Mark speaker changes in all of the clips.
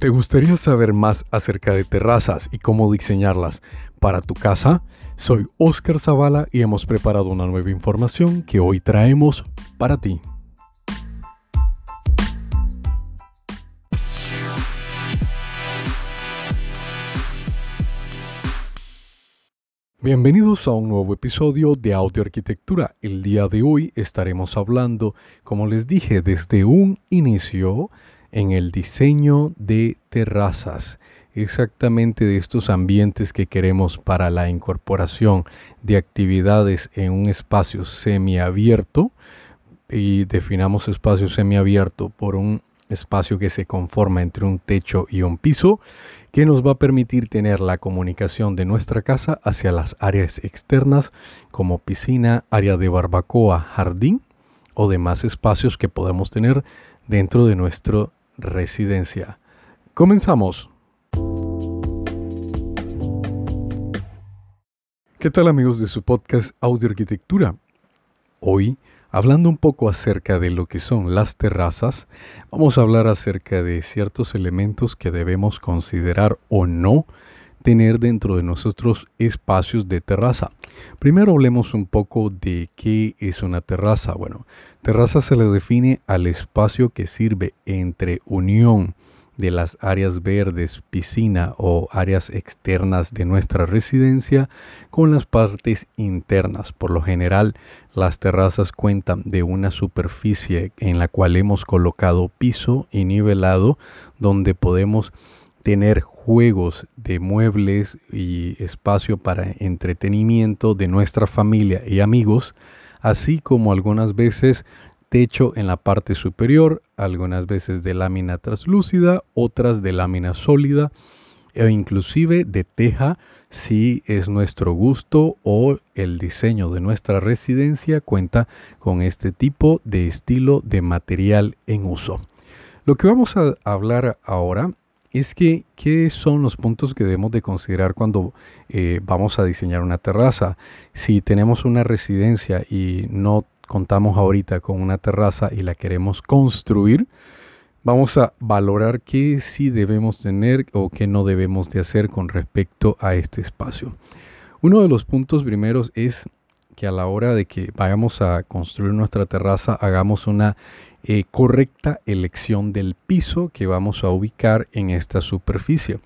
Speaker 1: ¿Te gustaría saber más acerca de terrazas y cómo diseñarlas para tu casa? Soy Oscar Zavala y hemos preparado una nueva información que hoy traemos para ti. Bienvenidos a un nuevo episodio de Audio Arquitectura. El día de hoy estaremos hablando, como les dije desde un inicio, en el diseño de terrazas, exactamente de estos ambientes que queremos para la incorporación de actividades en un espacio semiabierto y definamos espacio semiabierto por un espacio que se conforma entre un techo y un piso que nos va a permitir tener la comunicación de nuestra casa hacia las áreas externas como piscina, área de barbacoa, jardín o demás espacios que podemos tener dentro de nuestro residencia. Comenzamos. ¿Qué tal amigos de su podcast Audio Arquitectura? Hoy, hablando un poco acerca de lo que son las terrazas, vamos a hablar acerca de ciertos elementos que debemos considerar o no tener dentro de nosotros espacios de terraza. Primero hablemos un poco de qué es una terraza. Bueno, terraza se le define al espacio que sirve entre unión de las áreas verdes, piscina o áreas externas de nuestra residencia con las partes internas. Por lo general, las terrazas cuentan de una superficie en la cual hemos colocado piso y nivelado donde podemos tener juegos de muebles y espacio para entretenimiento de nuestra familia y amigos, así como algunas veces techo en la parte superior, algunas veces de lámina translúcida, otras de lámina sólida e inclusive de teja si es nuestro gusto o el diseño de nuestra residencia cuenta con este tipo de estilo de material en uso. Lo que vamos a hablar ahora es que, ¿qué son los puntos que debemos de considerar cuando eh, vamos a diseñar una terraza? Si tenemos una residencia y no contamos ahorita con una terraza y la queremos construir, vamos a valorar qué sí debemos tener o qué no debemos de hacer con respecto a este espacio. Uno de los puntos primeros es que a la hora de que vayamos a construir nuestra terraza hagamos una eh, correcta elección del piso que vamos a ubicar en esta superficie.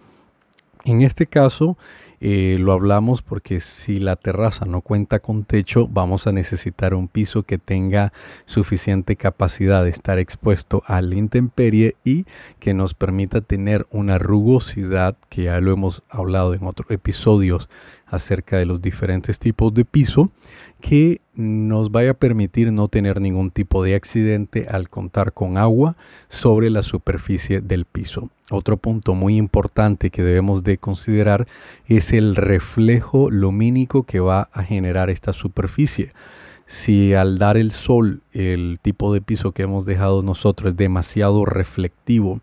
Speaker 1: En este caso eh, lo hablamos porque si la terraza no cuenta con techo vamos a necesitar un piso que tenga suficiente capacidad de estar expuesto a la intemperie y que nos permita tener una rugosidad que ya lo hemos hablado en otros episodios acerca de los diferentes tipos de piso que nos vaya a permitir no tener ningún tipo de accidente al contar con agua sobre la superficie del piso. Otro punto muy importante que debemos de considerar es el reflejo lumínico que va a generar esta superficie. Si al dar el sol el tipo de piso que hemos dejado nosotros es demasiado reflectivo,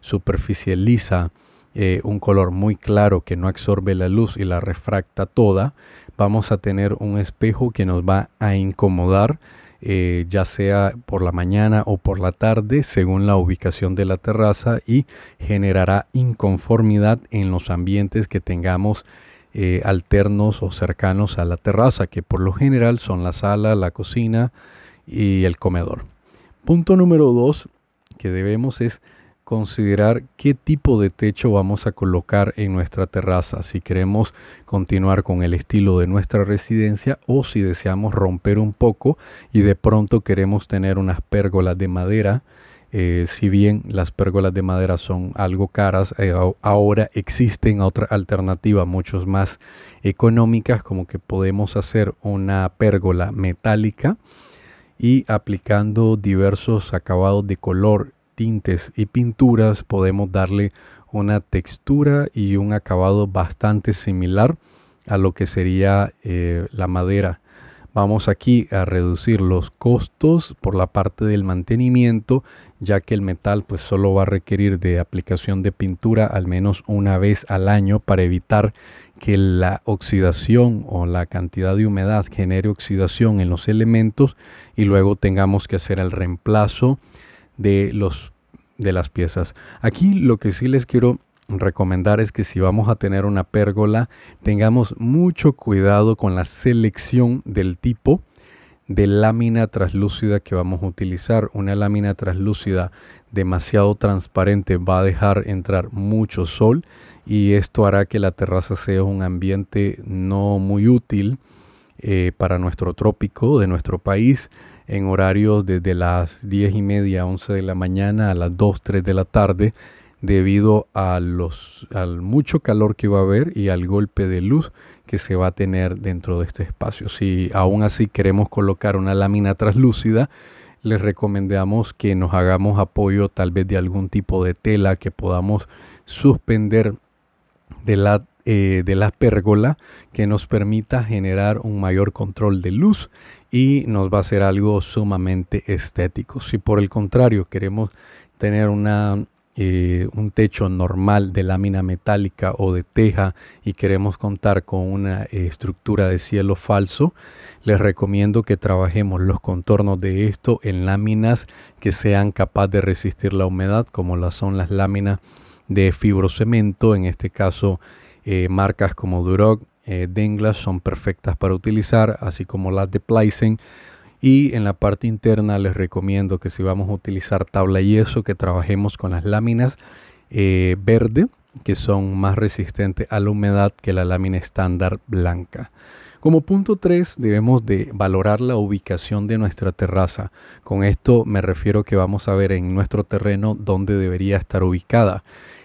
Speaker 1: superficie lisa, eh, un color muy claro que no absorbe la luz y la refracta toda, vamos a tener un espejo que nos va a incomodar, eh, ya sea por la mañana o por la tarde, según la ubicación de la terraza y generará inconformidad en los ambientes que tengamos eh, alternos o cercanos a la terraza, que por lo general son la sala, la cocina y el comedor. Punto número dos que debemos es considerar qué tipo de techo vamos a colocar en nuestra terraza, si queremos continuar con el estilo de nuestra residencia o si deseamos romper un poco y de pronto queremos tener unas pérgolas de madera. Eh, si bien las pérgolas de madera son algo caras, eh, ahora existen otras alternativas muchos más económicas, como que podemos hacer una pérgola metálica y aplicando diversos acabados de color tintes y pinturas podemos darle una textura y un acabado bastante similar a lo que sería eh, la madera. Vamos aquí a reducir los costos por la parte del mantenimiento, ya que el metal pues solo va a requerir de aplicación de pintura al menos una vez al año para evitar que la oxidación o la cantidad de humedad genere oxidación en los elementos y luego tengamos que hacer el reemplazo de los de las piezas. Aquí lo que sí les quiero recomendar es que si vamos a tener una pérgola, tengamos mucho cuidado con la selección del tipo de lámina translúcida que vamos a utilizar. Una lámina translúcida demasiado transparente va a dejar entrar mucho sol y esto hará que la terraza sea un ambiente no muy útil eh, para nuestro trópico de nuestro país en horarios desde las 10 y media, 11 de la mañana a las 2, 3 de la tarde debido a al mucho calor que va a haber y al golpe de luz que se va a tener dentro de este espacio. Si aún así queremos colocar una lámina translúcida, les recomendamos que nos hagamos apoyo tal vez de algún tipo de tela que podamos suspender de la, eh, de la pérgola que nos permita generar un mayor control de luz y nos va a ser algo sumamente estético. Si por el contrario queremos tener una eh, un techo normal de lámina metálica o de teja y queremos contar con una eh, estructura de cielo falso, les recomiendo que trabajemos los contornos de esto en láminas que sean capaces de resistir la humedad, como las son las láminas de fibrocemento, en este caso eh, marcas como Duroc, Denglas son perfectas para utilizar, así como las de Pleisen y en la parte interna les recomiendo que si vamos a utilizar tabla yeso, que trabajemos con las láminas eh, verde, que son más resistentes a la humedad que la lámina estándar blanca. Como punto 3 debemos de valorar la ubicación de nuestra terraza. Con esto me refiero que vamos a ver en nuestro terreno dónde debería estar ubicada.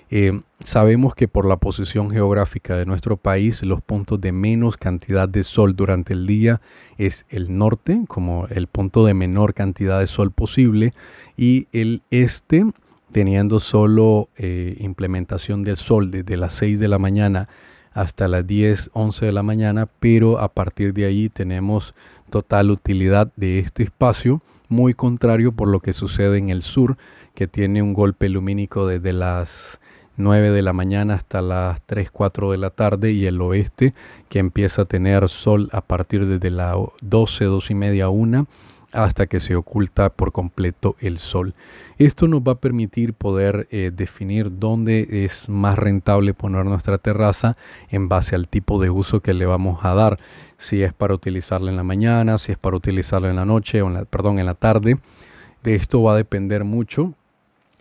Speaker 1: Eh, sabemos que por la posición geográfica de nuestro país, los puntos de menos cantidad de sol durante el día es el norte, como el punto de menor cantidad de sol posible, y el este, teniendo solo eh, implementación del sol desde las 6 de la mañana hasta las 10, 11 de la mañana, pero a partir de ahí tenemos total utilidad de este espacio, muy contrario por lo que sucede en el sur, que tiene un golpe lumínico desde las 9 de la mañana hasta las 3, 4 de la tarde y el oeste que empieza a tener sol a partir desde las 12, 12 y media, 1 hasta que se oculta por completo el sol. Esto nos va a permitir poder eh, definir dónde es más rentable poner nuestra terraza en base al tipo de uso que le vamos a dar. Si es para utilizarla en la mañana, si es para utilizarla en la noche o en la, perdón, en la tarde. De esto va a depender mucho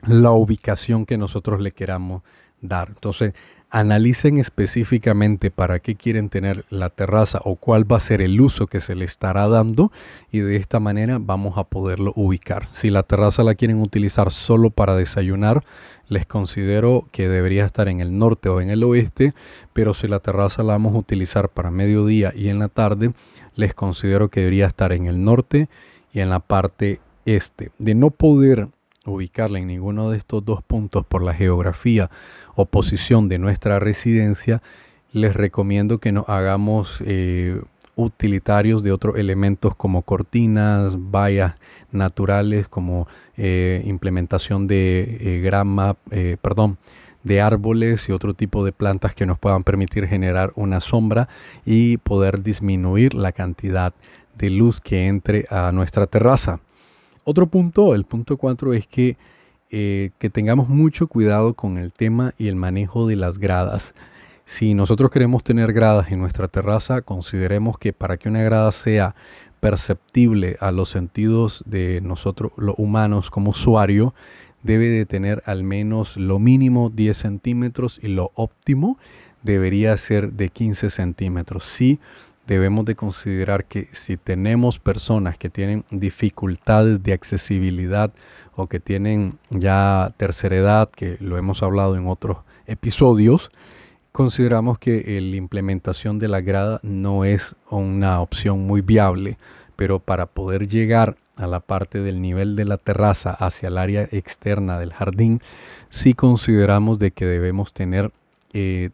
Speaker 1: la ubicación que nosotros le queramos dar. Entonces, analicen específicamente para qué quieren tener la terraza o cuál va a ser el uso que se le estará dando y de esta manera vamos a poderlo ubicar. Si la terraza la quieren utilizar solo para desayunar, les considero que debería estar en el norte o en el oeste, pero si la terraza la vamos a utilizar para mediodía y en la tarde, les considero que debería estar en el norte y en la parte este. De no poder ubicarla en ninguno de estos dos puntos por la geografía o posición de nuestra residencia, les recomiendo que nos hagamos eh, utilitarios de otros elementos como cortinas, vallas naturales, como eh, implementación de eh, grama, perdón, de árboles y otro tipo de plantas que nos puedan permitir generar una sombra y poder disminuir la cantidad de luz que entre a nuestra terraza. Otro punto, el punto 4, es que, eh, que tengamos mucho cuidado con el tema y el manejo de las gradas. Si nosotros queremos tener gradas en nuestra terraza, consideremos que para que una grada sea perceptible a los sentidos de nosotros, los humanos como usuario, debe de tener al menos lo mínimo 10 centímetros y lo óptimo debería ser de 15 centímetros. Si debemos de considerar que si tenemos personas que tienen dificultades de accesibilidad o que tienen ya tercera edad, que lo hemos hablado en otros episodios, consideramos que la implementación de la grada no es una opción muy viable, pero para poder llegar a la parte del nivel de la terraza hacia el área externa del jardín, sí consideramos de que debemos tener eh,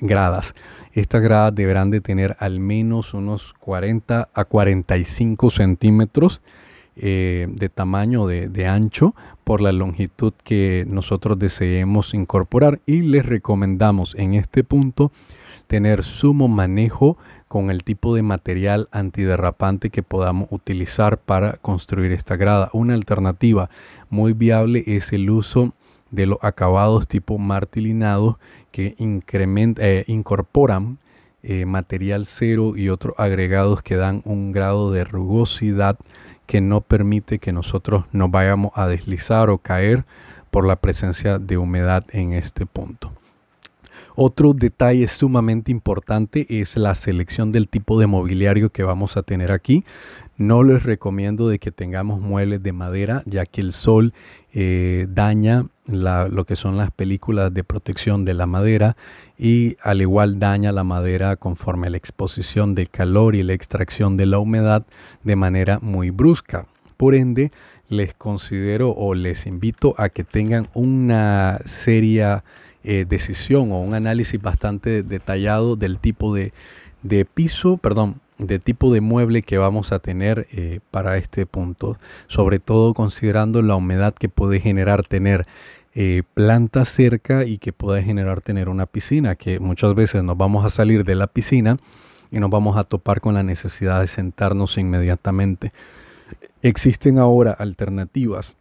Speaker 1: gradas. Estas gradas deberán de tener al menos unos 40 a 45 centímetros eh, de tamaño, de, de, ancho, por la longitud que nosotros deseemos incorporar y les recomendamos en este punto tener sumo manejo con el tipo de material antiderrapante que podamos utilizar para construir esta grada. Una alternativa muy viable es el uso de los acabados tipo martilinado que eh, incorporan eh, material cero y otros agregados que dan un grado de rugosidad que no permite que nosotros nos vayamos a deslizar o caer por la presencia de humedad en este punto. Otro detalle sumamente importante es la selección del tipo de mobiliario que vamos a tener aquí. No les recomiendo de que tengamos muebles de madera, ya que el sol eh, daña lo que son las películas de protección de la madera y al igual daña la madera conforme la exposición del calor y la extracción de la humedad de manera muy brusca. Por ende, les considero o les invito a que tengan una seria eh, decisión o un análisis bastante detallado del tipo de, piso, perdón, de tipo de mueble que vamos a tener eh, para este punto, sobre todo considerando la humedad que puede generar tener eh, planta cerca y que puede generar tener una piscina, que muchas veces nos vamos a salir de la piscina y nos vamos a topar con la necesidad de sentarnos inmediatamente. Existen ahora alternativas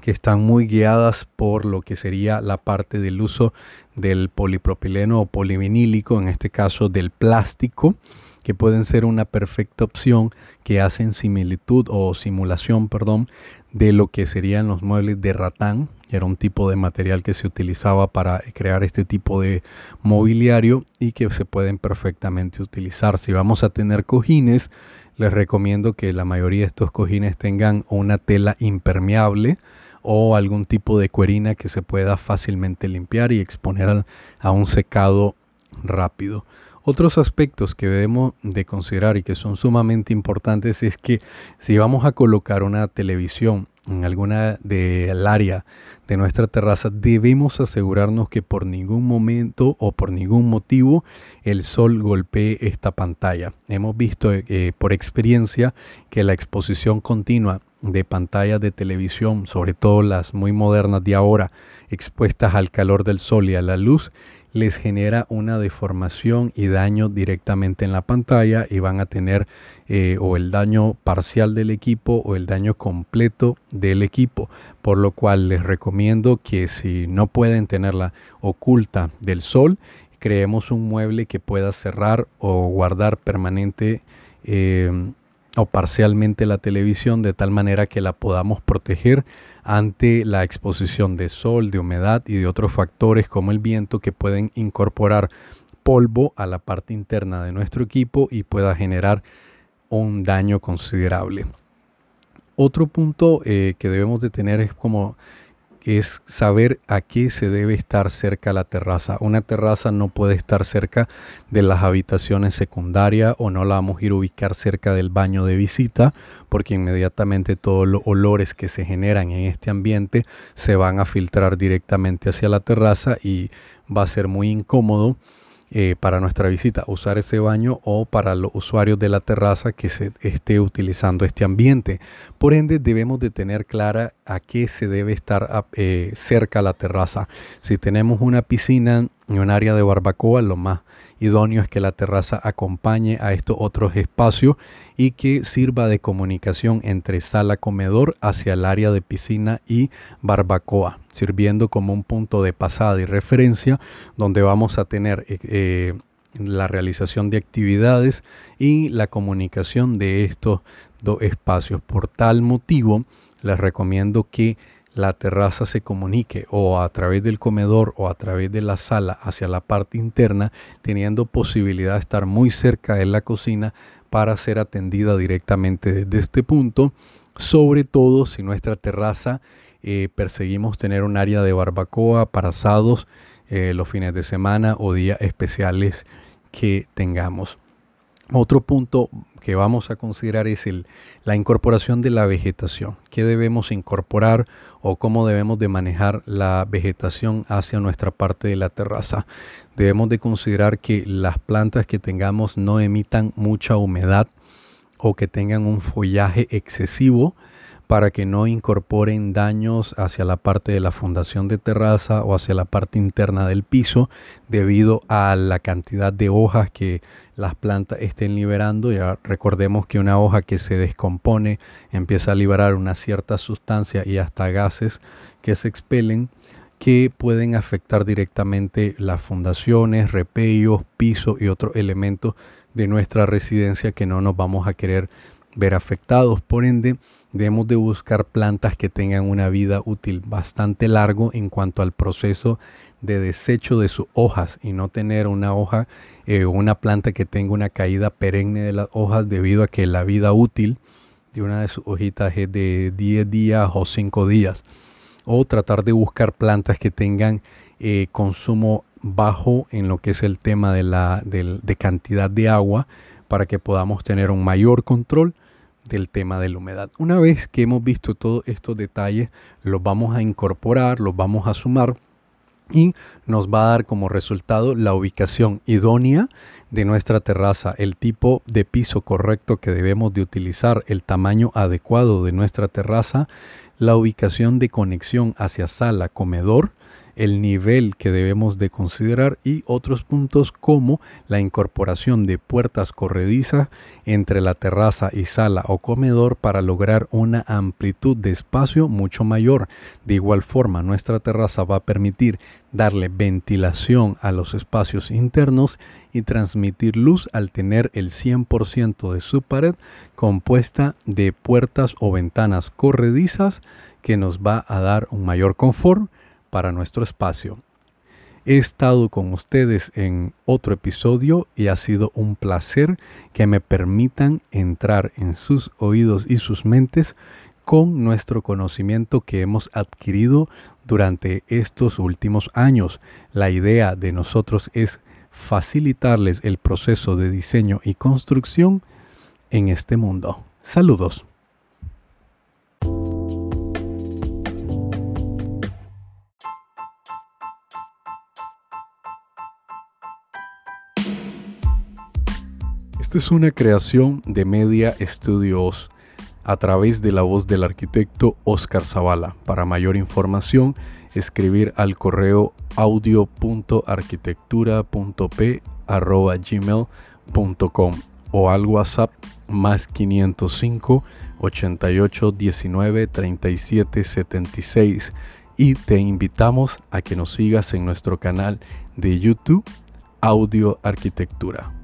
Speaker 1: que están muy guiadas por lo que sería la parte del uso del polipropileno o polivinílico, en este caso del plástico, que pueden ser una perfecta opción que hacen similitud o simulación, perdón, de lo que serían los muebles de ratán, que era un tipo de material que se utilizaba para crear este tipo de mobiliario y que se pueden perfectamente utilizar. Si vamos a tener cojines, les recomiendo que la mayoría de estos cojines tengan una tela impermeable, o algún tipo de cuerina que se pueda fácilmente limpiar y exponer a un secado rápido. Otros aspectos que debemos de considerar y que son sumamente importantes es que si vamos a colocar una televisión en alguna del área de nuestra terraza, debemos asegurarnos que por ningún momento o por ningún motivo el sol golpee esta pantalla. Hemos visto eh, por experiencia que la exposición continua de pantallas de televisión, sobre todo las muy modernas de ahora, expuestas al calor del sol y a la luz, les genera una deformación y daño directamente en la pantalla y van a tener eh, o el daño parcial del equipo o el daño completo del equipo. Por lo cual les recomiendo que si no pueden tenerla oculta del sol, creemos un mueble que pueda cerrar o guardar permanente. Eh, o parcialmente la televisión de tal manera que la podamos proteger ante la exposición de sol, de humedad y de otros factores como el viento que pueden incorporar polvo a la parte interna de nuestro equipo y pueda generar un daño considerable. Otro punto eh, que debemos de tener es como es saber a qué se debe estar cerca la terraza. Una terraza no puede estar cerca de las habitaciones secundarias o no la vamos a ir a ubicar cerca del baño de visita porque inmediatamente todos los olores que se generan en este ambiente se van a filtrar directamente hacia la terraza y va a ser muy incómodo eh, para nuestra visita, usar ese baño o para los usuarios de la terraza que se esté utilizando este ambiente. Por ende, debemos de tener clara a qué se debe estar eh, cerca la terraza. Si tenemos una piscina y un área de barbacoa, lo más idóneo es que la terraza acompañe a estos otros espacios y que sirva de comunicación entre sala comedor hacia el área de piscina y barbacoa, sirviendo como un punto de pasada y referencia donde vamos a tener eh, eh, la realización de actividades y la comunicación de estos dos espacios. Por tal motivo, les recomiendo que la terraza se comunique o a través del comedor o a través de la sala hacia la parte interna, teniendo posibilidad de estar muy cerca de la cocina para ser atendida directamente desde este punto, sobre todo si nuestra terraza eh, perseguimos tener un área de barbacoa para asados eh, los fines de semana o días especiales que tengamos. Otro punto que vamos a considerar es el, la incorporación de la vegetación. ¿Qué debemos incorporar o cómo debemos de manejar la vegetación hacia nuestra parte de la terraza? Debemos de considerar que las plantas que tengamos no emitan mucha humedad o que tengan un follaje excesivo para que no incorporen daños hacia la parte de la fundación de terraza o hacia la parte interna del piso debido a la cantidad de hojas que las plantas estén liberando. Ya recordemos que una hoja que se descompone empieza a liberar una cierta sustancia y hasta gases que se expelen que pueden afectar directamente las fundaciones, repellos, piso y otros elementos de nuestra residencia que no nos vamos a querer ver afectados. Por ende, debemos de buscar plantas que tengan una vida útil bastante largo en cuanto al proceso de desecho de sus hojas y no tener una hoja eh, una planta que tenga una caída perenne de las hojas debido a que la vida útil de una de sus hojitas es de 10 días o 5 días. O tratar de buscar plantas que tengan eh, consumo bajo en lo que es el tema de, la, de cantidad de agua para que podamos tener un mayor control del tema de la humedad. Una vez que hemos visto todos estos detalles, los vamos a incorporar, los vamos a sumar y nos va a dar como resultado la ubicación idónea de nuestra terraza, el tipo de piso correcto que debemos de utilizar, el tamaño adecuado de nuestra terraza, la ubicación de conexión hacia sala, comedor, el nivel que debemos de considerar y otros puntos como la incorporación de puertas corredizas entre la terraza y sala o comedor para lograr una amplitud de espacio mucho mayor. De igual forma, nuestra terraza va a permitir darle ventilación a los espacios internos y transmitir luz al tener el 100% de su pared compuesta de puertas o ventanas corredizas que nos va a dar un mayor confort para nuestro espacio. He estado con ustedes en otro episodio y ha sido un placer que me permitan entrar en sus oídos y sus mentes con nuestro conocimiento que hemos adquirido durante estos últimos años. La idea de nosotros es facilitarles el proceso de diseño y construcción en este mundo. Saludos. Esta es una creación de Media Studios a través de la voz del arquitecto Oscar Zavala. Para mayor información, escribir al correo audio.arquitectura.p.gmail.com o al WhatsApp más 505 88 19 37 76 y te invitamos a que nos sigas en nuestro canal de YouTube Audio Arquitectura.